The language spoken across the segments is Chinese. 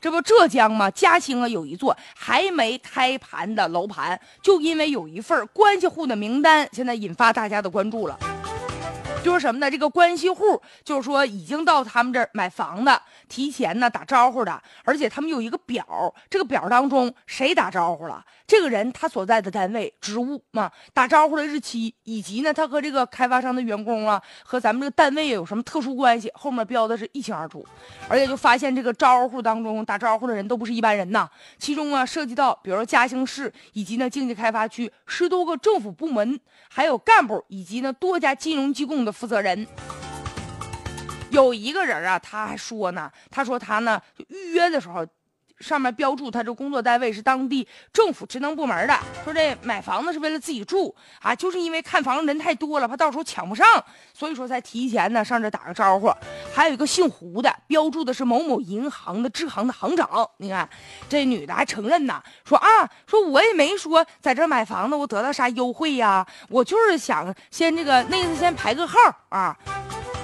这不浙江吗？嘉兴啊，有一座还没开盘的楼盘，就因为有一份关系户的名单，现在引发大家的关注了。就是什么呢？这个关系户就是说已经到他们这儿买房的，提前呢打招呼的，而且他们有一个表，这个表当中谁打招呼了，这个人他所在的单位、职务嘛，打招呼的日期，以及呢他和这个开发商的员工啊，和咱们这个单位有什么特殊关系，后面标的是一清二楚。而且就发现这个招呼当中打招呼的人都不是一般人呐，其中啊涉及到比如说嘉兴市以及呢经济开发区十多个政府部门，还有干部以及呢多家金融机构的。负责人。有一个人啊，他还说呢，他说他呢预约的时候，上面标注他这工作单位是当地政府职能部门的，说这买房子是为了自己住啊，就是因为看房人太多了，怕到时候抢不上，所以说才提前呢上这打个招呼。还有一个姓胡的，标注的是某某银行的支行的行长，你看这女的还承认呢，说啊，说我也没说在这买房子我得到啥优惠呀，我就是想先这个那次先排个号啊。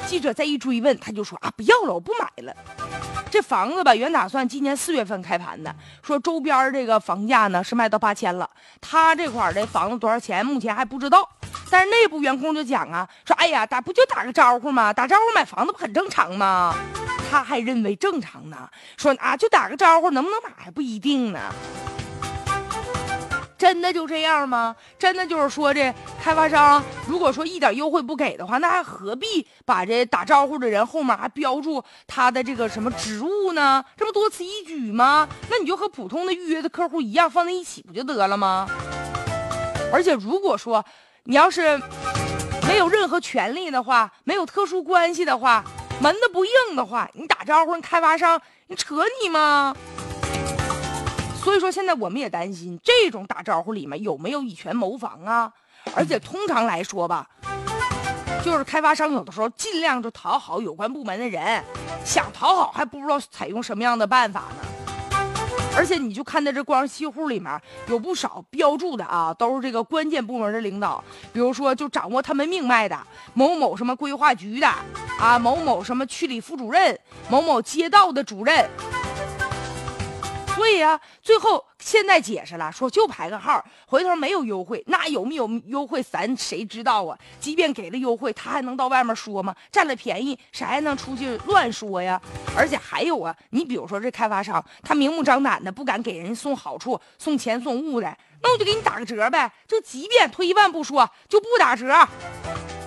记者再一追问，他就说啊，不要了，我不买了。这房子吧，原打算今年四月份开盘的，说周边这个房价呢是卖到八千了，他这块的房子多少钱，目前还不知道。但是内部员工就讲啊，说哎呀，打不就打个招呼吗？打招呼买房子不很正常吗？他还认为正常呢，说啊，就打个招呼，能不能买还不一定呢。真的就这样吗？真的就是说，这开发商如果说一点优惠不给的话，那还何必把这打招呼的人后面还标注他的这个什么职务呢？这不多此一举吗？那你就和普通的预约的客户一样放在一起不就得了吗？而且如果说你要是没有任何权利的话，没有特殊关系的话，门子不硬的话，你打招呼，开发商你扯你吗？所以说，现在我们也担心这种打招呼里面有没有以权谋防啊？而且通常来说吧，就是开发商有的时候尽量就讨好有关部门的人，想讨好还不知道采用什么样的办法呢。而且你就看在这关系户里面有不少标注的啊，都是这个关键部门的领导，比如说就掌握他们命脉的某某什么规划局的啊，某某什么区里副主任，某某街道的主任。所以呀，最后现在解释了，说就排个号，回头没有优惠，那有没有优惠，咱谁知道啊？即便给了优惠，他还能到外面说吗？占了便宜，谁还能出去乱说呀？而且还有啊，你比如说这开发商，他明目张胆的不敢给人送好处、送钱送物的，那我就给你打个折呗。就即便退一万步说，就不打折，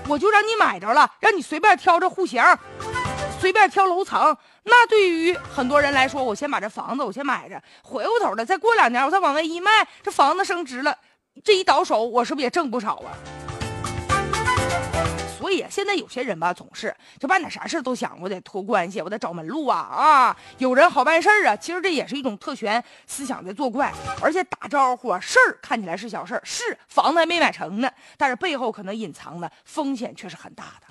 我就让你买着了，让你随便挑这户型。随便挑楼层，那对于很多人来说，我先把这房子我先买着，回过头了再过两年我再往外一卖，这房子升值了，这一倒手我是不是也挣不少啊？所以现在有些人吧，总是就办点啥事都想我得托关系，我得找门路啊啊！有人好办事儿啊，其实这也是一种特权思想在作怪，而且打招呼啊，事儿看起来是小事儿，是房子还没买成呢，但是背后可能隐藏的风险却是很大的。